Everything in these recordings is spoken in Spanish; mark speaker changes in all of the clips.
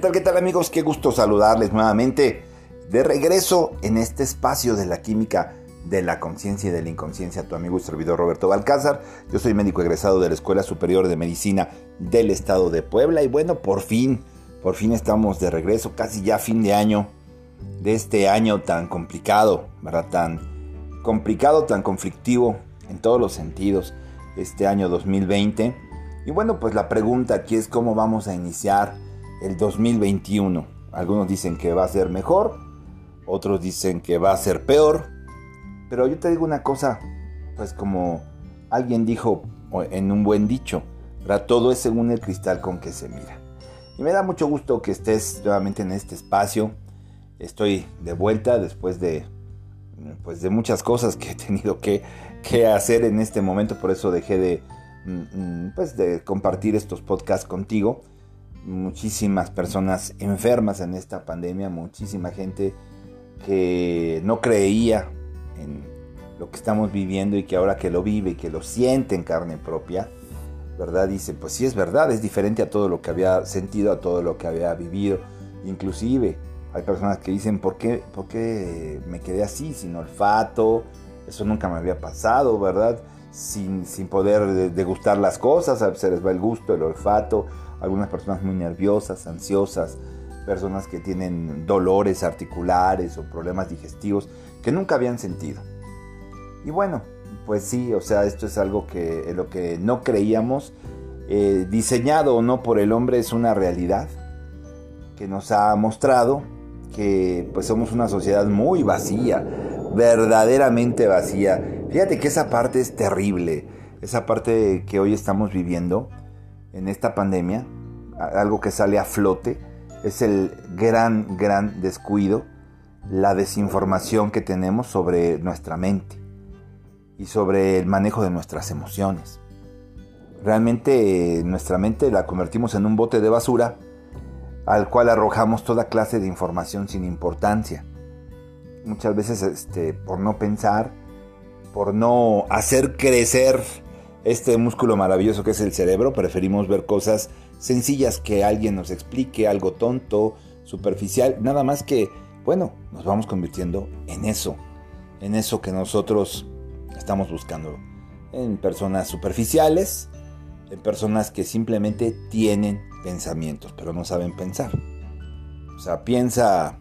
Speaker 1: tal, qué tal amigos? Qué gusto saludarles nuevamente de regreso en este espacio de la química de la conciencia y de la inconsciencia. Tu amigo y servidor Roberto Balcázar. Yo soy médico egresado de la Escuela Superior de Medicina del Estado de Puebla y bueno, por fin, por fin estamos de regreso, casi ya fin de año, de este año tan complicado, ¿verdad? Tan complicado, tan conflictivo en todos los sentidos, este año 2020. Y bueno, pues la pregunta aquí es cómo vamos a iniciar el 2021. Algunos dicen que va a ser mejor, otros dicen que va a ser peor. Pero yo te digo una cosa, pues como alguien dijo en un buen dicho, todo es según el cristal con que se mira. Y me da mucho gusto que estés nuevamente en este espacio. Estoy de vuelta después de pues de muchas cosas que he tenido que, que hacer en este momento, por eso dejé de, mm, mm, pues de compartir estos podcasts contigo muchísimas personas enfermas en esta pandemia, muchísima gente que no creía en lo que estamos viviendo y que ahora que lo vive y que lo siente en carne propia, ¿verdad? Dice, pues sí es verdad, es diferente a todo lo que había sentido, a todo lo que había vivido. Inclusive hay personas que dicen, ¿por qué, por qué me quedé así, sin olfato? Eso nunca me había pasado, ¿verdad? Sin, sin poder degustar las cosas, se les va el gusto, el olfato, algunas personas muy nerviosas, ansiosas, personas que tienen dolores articulares o problemas digestivos que nunca habían sentido. Y bueno, pues sí, o sea, esto es algo que lo que no creíamos, eh, diseñado o no por el hombre, es una realidad que nos ha mostrado que pues somos una sociedad muy vacía, verdaderamente vacía. Fíjate que esa parte es terrible, esa parte que hoy estamos viviendo en esta pandemia, algo que sale a flote, es el gran, gran descuido, la desinformación que tenemos sobre nuestra mente y sobre el manejo de nuestras emociones. Realmente nuestra mente la convertimos en un bote de basura al cual arrojamos toda clase de información sin importancia. Muchas veces este, por no pensar, por no hacer crecer este músculo maravilloso que es el cerebro, preferimos ver cosas sencillas que alguien nos explique, algo tonto, superficial, nada más que, bueno, nos vamos convirtiendo en eso, en eso que nosotros estamos buscando, en personas superficiales, en personas que simplemente tienen pensamientos, pero no saben pensar. O sea, piensa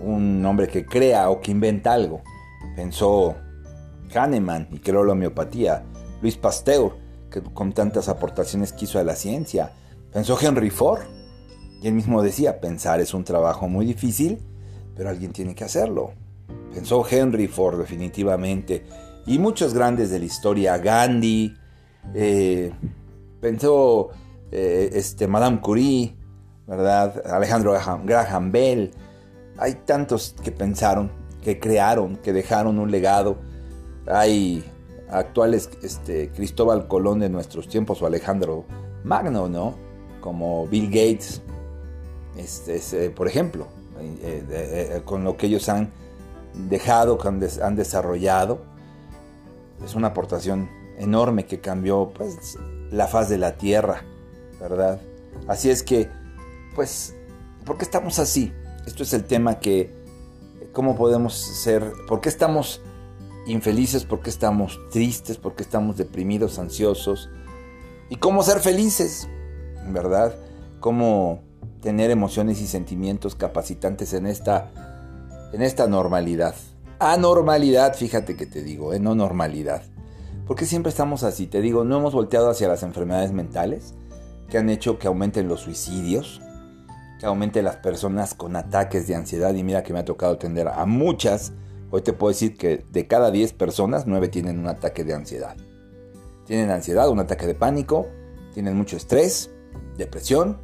Speaker 1: un hombre que crea o que inventa algo. Pensó Kahneman y creó la homeopatía. Luis Pasteur, que con tantas aportaciones quiso a la ciencia. Pensó Henry Ford. Y él mismo decía, pensar es un trabajo muy difícil, pero alguien tiene que hacerlo. Pensó Henry Ford definitivamente. Y muchos grandes de la historia, Gandhi, eh, pensó eh, este, Madame Curie, ¿verdad? Alejandro Graham Bell. Hay tantos que pensaron, que crearon, que dejaron un legado. Hay actuales este, Cristóbal Colón de nuestros tiempos o Alejandro Magno, ¿no? Como Bill Gates, este, por ejemplo, eh, eh, con lo que ellos han dejado, que han, desarrollado. Es una aportación enorme que cambió pues, la faz de la tierra, ¿verdad? Así es que, pues, ¿por qué estamos así? Esto es el tema que, ¿cómo podemos ser? ¿Por qué estamos infelices, por qué estamos tristes, por qué estamos deprimidos, ansiosos. Y cómo ser felices, ¿verdad? Cómo tener emociones y sentimientos capacitantes en esta, en esta normalidad. Anormalidad, fíjate que te digo, ¿eh? no normalidad. Porque siempre estamos así, te digo, no hemos volteado hacia las enfermedades mentales que han hecho que aumenten los suicidios, que aumenten las personas con ataques de ansiedad. Y mira que me ha tocado atender a muchas Hoy te puedo decir que de cada 10 personas, 9 tienen un ataque de ansiedad. Tienen ansiedad, un ataque de pánico, tienen mucho estrés, depresión.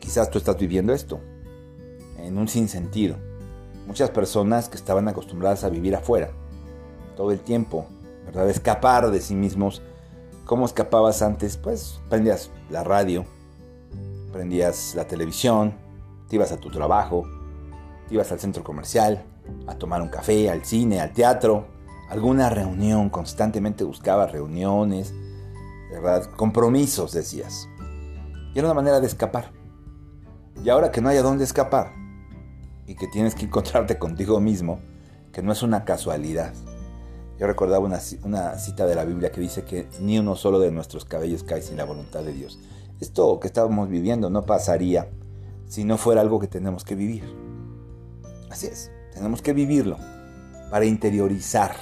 Speaker 1: Quizás tú estás viviendo esto en un sinsentido. Muchas personas que estaban acostumbradas a vivir afuera todo el tiempo, ¿verdad? Escapar de sí mismos. ¿Cómo escapabas antes? Pues prendías la radio, prendías la televisión, te ibas a tu trabajo, te ibas al centro comercial, a tomar un café, al cine, al teatro, alguna reunión, constantemente buscaba reuniones, ¿verdad? Compromisos, decías. Y era una manera de escapar. Y ahora que no hay a dónde escapar y que tienes que encontrarte contigo mismo, que no es una casualidad. Yo recordaba una, una, cita de la Biblia que dice que ni uno solo de nuestros cabellos cae sin la voluntad de Dios. Esto que estábamos viviendo no pasaría si no fuera algo que tenemos que vivir. Así es, tenemos que vivirlo para interiorizar,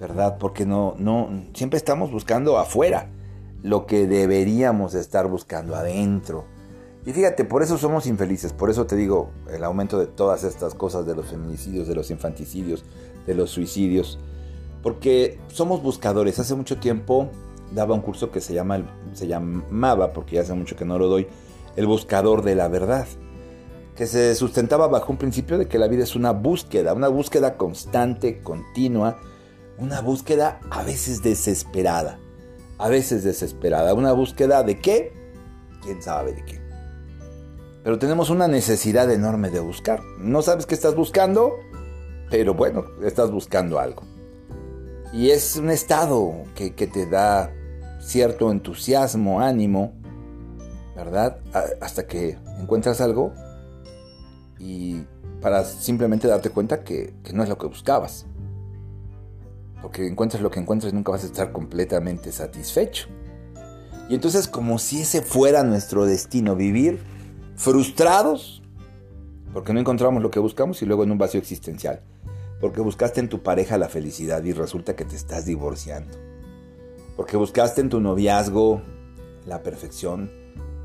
Speaker 1: ¿verdad? Porque no, no, siempre estamos buscando afuera lo que deberíamos estar buscando adentro. Y fíjate, por eso somos infelices, por eso te digo, el aumento de todas estas cosas, de los feminicidios, de los infanticidios, de los suicidios, porque somos buscadores. Hace mucho tiempo daba un curso que se, llama, se llamaba, porque ya hace mucho que no lo doy, El Buscador de la Verdad, que se sustentaba bajo un principio de que la vida es una búsqueda, una búsqueda constante, continua, una búsqueda a veces desesperada, a veces desesperada, una búsqueda de qué, quién sabe de qué. Pero tenemos una necesidad enorme de buscar. No sabes qué estás buscando, pero bueno, estás buscando algo. Y es un estado que, te da cierto entusiasmo, ánimo, ¿verdad? Hasta que encuentras algo y para simplemente darte cuenta que, que, no es lo que buscabas. Porque encuentras lo que encuentras y nunca vas a estar completamente satisfecho. Y entonces como si ese fuera nuestro destino, vivir frustrados porque no encontramos lo que buscamos y luego en un vacío existencial. Porque buscaste en tu pareja la felicidad y resulta que te estás divorciando porque buscaste en tu noviazgo la perfección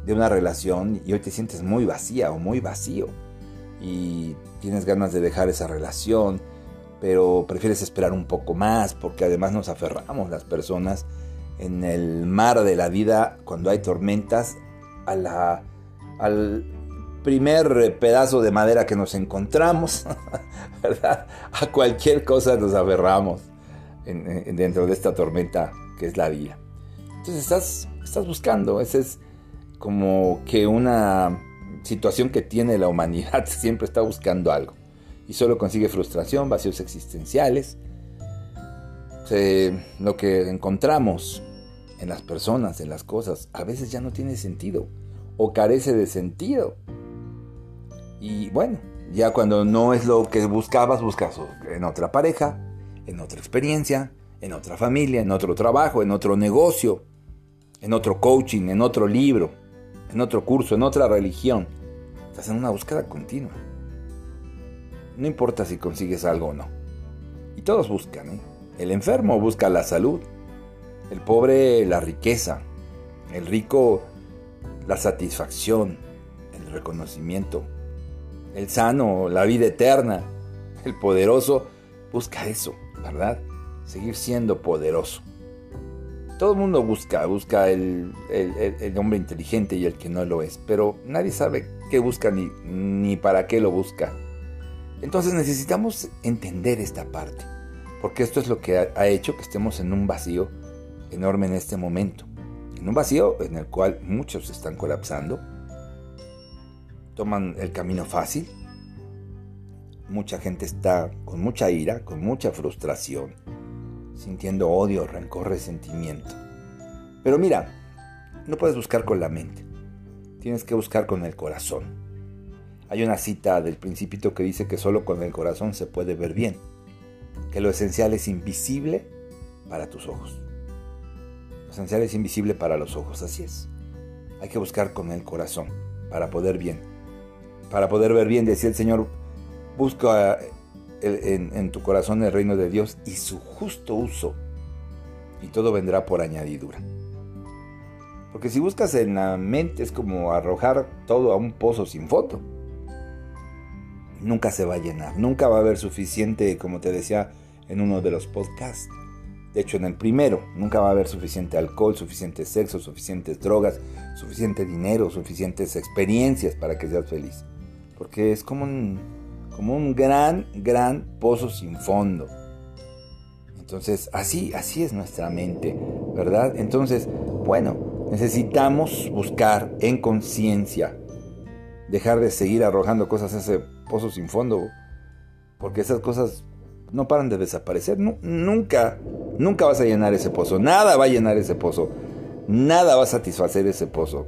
Speaker 1: de una relación y hoy te sientes muy vacía o muy vacío y tienes ganas de dejar esa relación, pero prefieres esperar un poco más porque además nos aferramos las personas en el mar de la vida cuando hay tormentas a la, al primer pedazo de madera que nos encontramos, ¿verdad? A cualquier cosa nos aferramos dentro de esta tormenta que es la vida. Entonces estás, estás buscando, esa es como que una situación que tiene la humanidad, siempre está buscando algo. Y solo consigue frustración, vacíos existenciales. lo que encontramos en las personas, en las cosas, a veces ya no tiene sentido o carece de sentido. Y bueno, ya cuando no es lo que buscabas, buscas en otra pareja, en otra experiencia, en otra familia, en otro trabajo, en otro negocio, en otro coaching, en otro libro, en otro curso, en otra religión. Estás en una búsqueda continua. No importa si consigues algo o no. Y todos buscan. ¿eh? El enfermo busca la salud. El pobre la riqueza. El rico la satisfacción, el reconocimiento. El sano la vida eterna. El poderoso busca eso, ¿verdad? seguir siendo poderoso. Todo el mundo busca, busca el, hombre inteligente y el que no lo es, pero nadie sabe qué busca ni, para qué lo busca. Entonces necesitamos entender esta parte, porque esto es lo que ha, ha hecho que estemos en un vacío enorme en este momento. En un vacío en el cual muchos están colapsando, toman el camino fácil, mucha gente está con mucha ira, con mucha frustración, sintiendo odio, rencor, resentimiento. Pero mira, no puedes buscar con la mente, tienes que buscar con el corazón. Hay una cita del principito que dice que solo con el corazón se puede ver bien, que lo esencial es invisible para tus ojos. Lo esencial es invisible para los ojos, así es. Hay que buscar con el corazón para poder bien. Para poder ver bien, decía el Señor, busca en, tu corazón el reino de Dios y su justo uso. Y todo vendrá por añadidura. Porque si buscas en la mente es como arrojar todo a un pozo sin foto. Nunca se va a llenar, nunca va a haber suficiente, como te decía en uno de los podcasts. De hecho, en el primero, nunca va a haber suficiente alcohol, suficiente sexo, suficientes drogas, suficiente dinero, suficientes experiencias para que seas feliz. Porque es como como un gran, gran pozo sin fondo. Entonces, así, así es nuestra mente, ¿verdad? Entonces, bueno, necesitamos buscar en conciencia, dejar de seguir arrojando cosas a ese pozo sin fondo, porque esas cosas no paran de desaparecer. nunca, nunca vas a llenar ese pozo, nada va a llenar ese pozo, nada va a satisfacer ese pozo.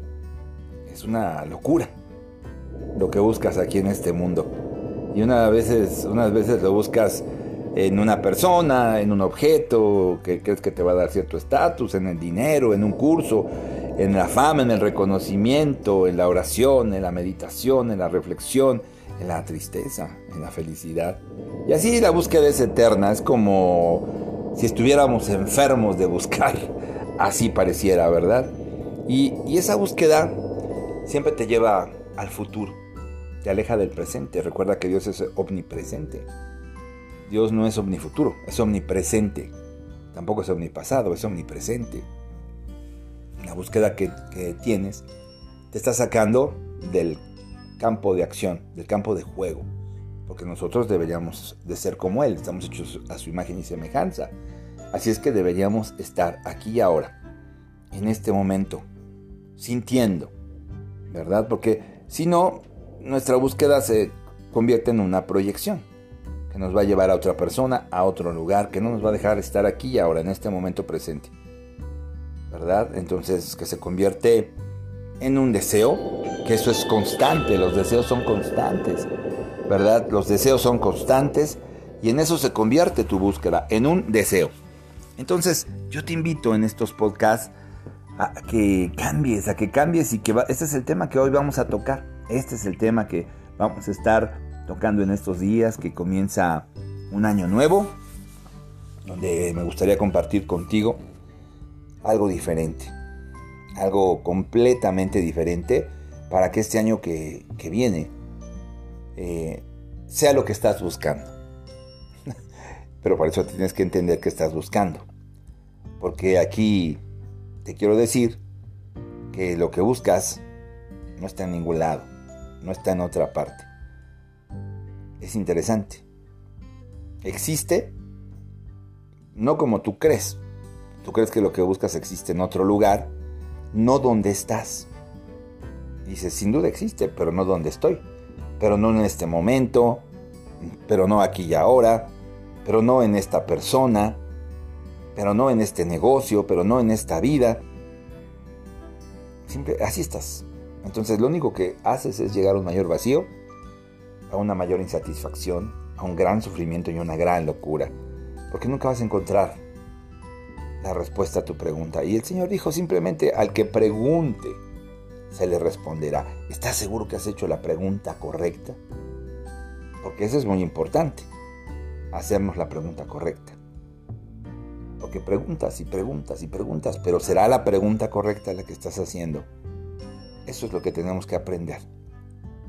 Speaker 1: Es una locura. lo que buscas aquí en este mundo. Y veces, unas veces lo buscas en una persona, en un objeto que crees que te va a dar cierto estatus, en el dinero, en un curso, en la fama, en el reconocimiento, en la oración, en la meditación, en la reflexión, en la tristeza, en la felicidad. Y así la búsqueda es eterna, es como si estuviéramos enfermos de buscar, así pareciera, ¿verdad? Y, y esa búsqueda siempre te lleva al futuro, te aleja del presente. Recuerda que Dios es omnipresente. Dios no es omnifuturo, es omnipresente. Tampoco es omnipasado, es omnipresente. La búsqueda que, que tienes te está sacando del campo de acción, del campo de juego. Porque nosotros deberíamos de ser como Él, estamos hechos a su imagen y semejanza. Así es que deberíamos estar aquí y ahora, en este momento, sintiendo, ¿verdad? Porque si no, nuestra búsqueda se convierte en una proyección que nos va a llevar a otra persona, a otro lugar, que no nos va a dejar estar aquí y ahora, en este momento presente. ¿Verdad? Entonces, que se convierte en un deseo, que eso es constante, los deseos son constantes, ¿verdad? Los deseos son constantes y en eso se convierte tu búsqueda, en un deseo. Entonces, yo te invito en estos podcasts a que cambies, a que cambies y que este es el tema que hoy vamos a tocar. Este es el tema que vamos a estar tocando en estos días, que comienza un año nuevo, donde me gustaría compartir contigo algo diferente algo completamente diferente para que este año que, viene eh, sea lo que estás buscando. Pero por eso tienes que entender que estás buscando. Porque aquí te quiero decir que lo que buscas no está en ningún lado, no está en otra parte. Es interesante. Existe no como tú crees. Tú crees que lo que buscas existe en otro lugar no donde estás. Dice, sin duda existe, pero no donde estoy. Pero no en este momento, pero no aquí y ahora, pero no en esta persona, pero no en este negocio, pero no en esta vida. Siempre así estás. Entonces lo único que haces es llegar a un mayor vacío, a una mayor insatisfacción, a un gran sufrimiento y una gran locura. Porque nunca vas a encontrar la respuesta a tu pregunta. Y el Señor dijo simplemente, al que pregunte, se le responderá. ¿Estás seguro que has hecho la pregunta correcta? Porque eso es muy importante, hacernos la pregunta correcta. Porque preguntas y preguntas y preguntas, pero ¿será la pregunta correcta la que estás haciendo? Eso es lo que tenemos que aprender.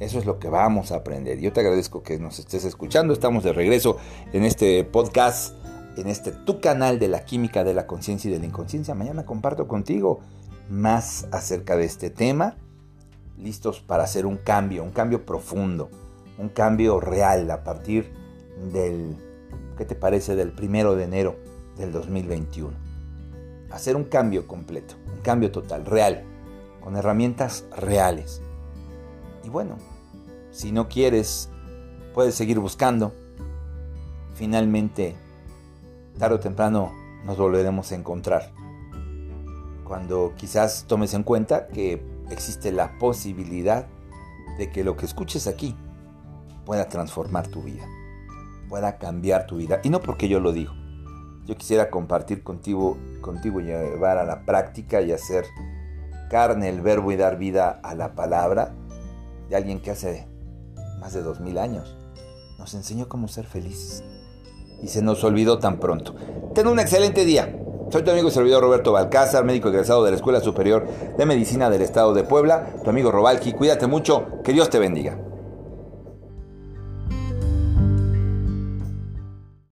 Speaker 1: Eso es lo que vamos a aprender. Yo te agradezco que nos estés escuchando. Estamos de regreso en este podcast en este tu canal de la química de la conciencia y de la inconsciencia. Mañana comparto contigo más acerca de este tema, listos para hacer un cambio, un cambio profundo, un cambio real a partir del, ¿qué te parece?, del primero de enero del 2021. Hacer un cambio completo, un cambio total, real, con herramientas reales. Y bueno, si no quieres, puedes seguir buscando. Finalmente, tarde o temprano nos volveremos a encontrar. Cuando quizás tomes en cuenta que existe la posibilidad de que lo que escuches aquí pueda transformar tu vida, pueda cambiar tu vida. Y no porque yo lo digo. Yo quisiera compartir contigo, contigo llevar a la práctica y hacer carne el verbo y dar vida a la palabra de alguien que hace más de dos mil años nos enseñó cómo ser felices y se nos olvidó tan pronto. Ten un excelente día. Soy tu amigo y servidor Roberto Balcázar, médico egresado de la Escuela Superior de Medicina del Estado de Puebla. Tu amigo Robalki, cuídate mucho, que Dios te bendiga.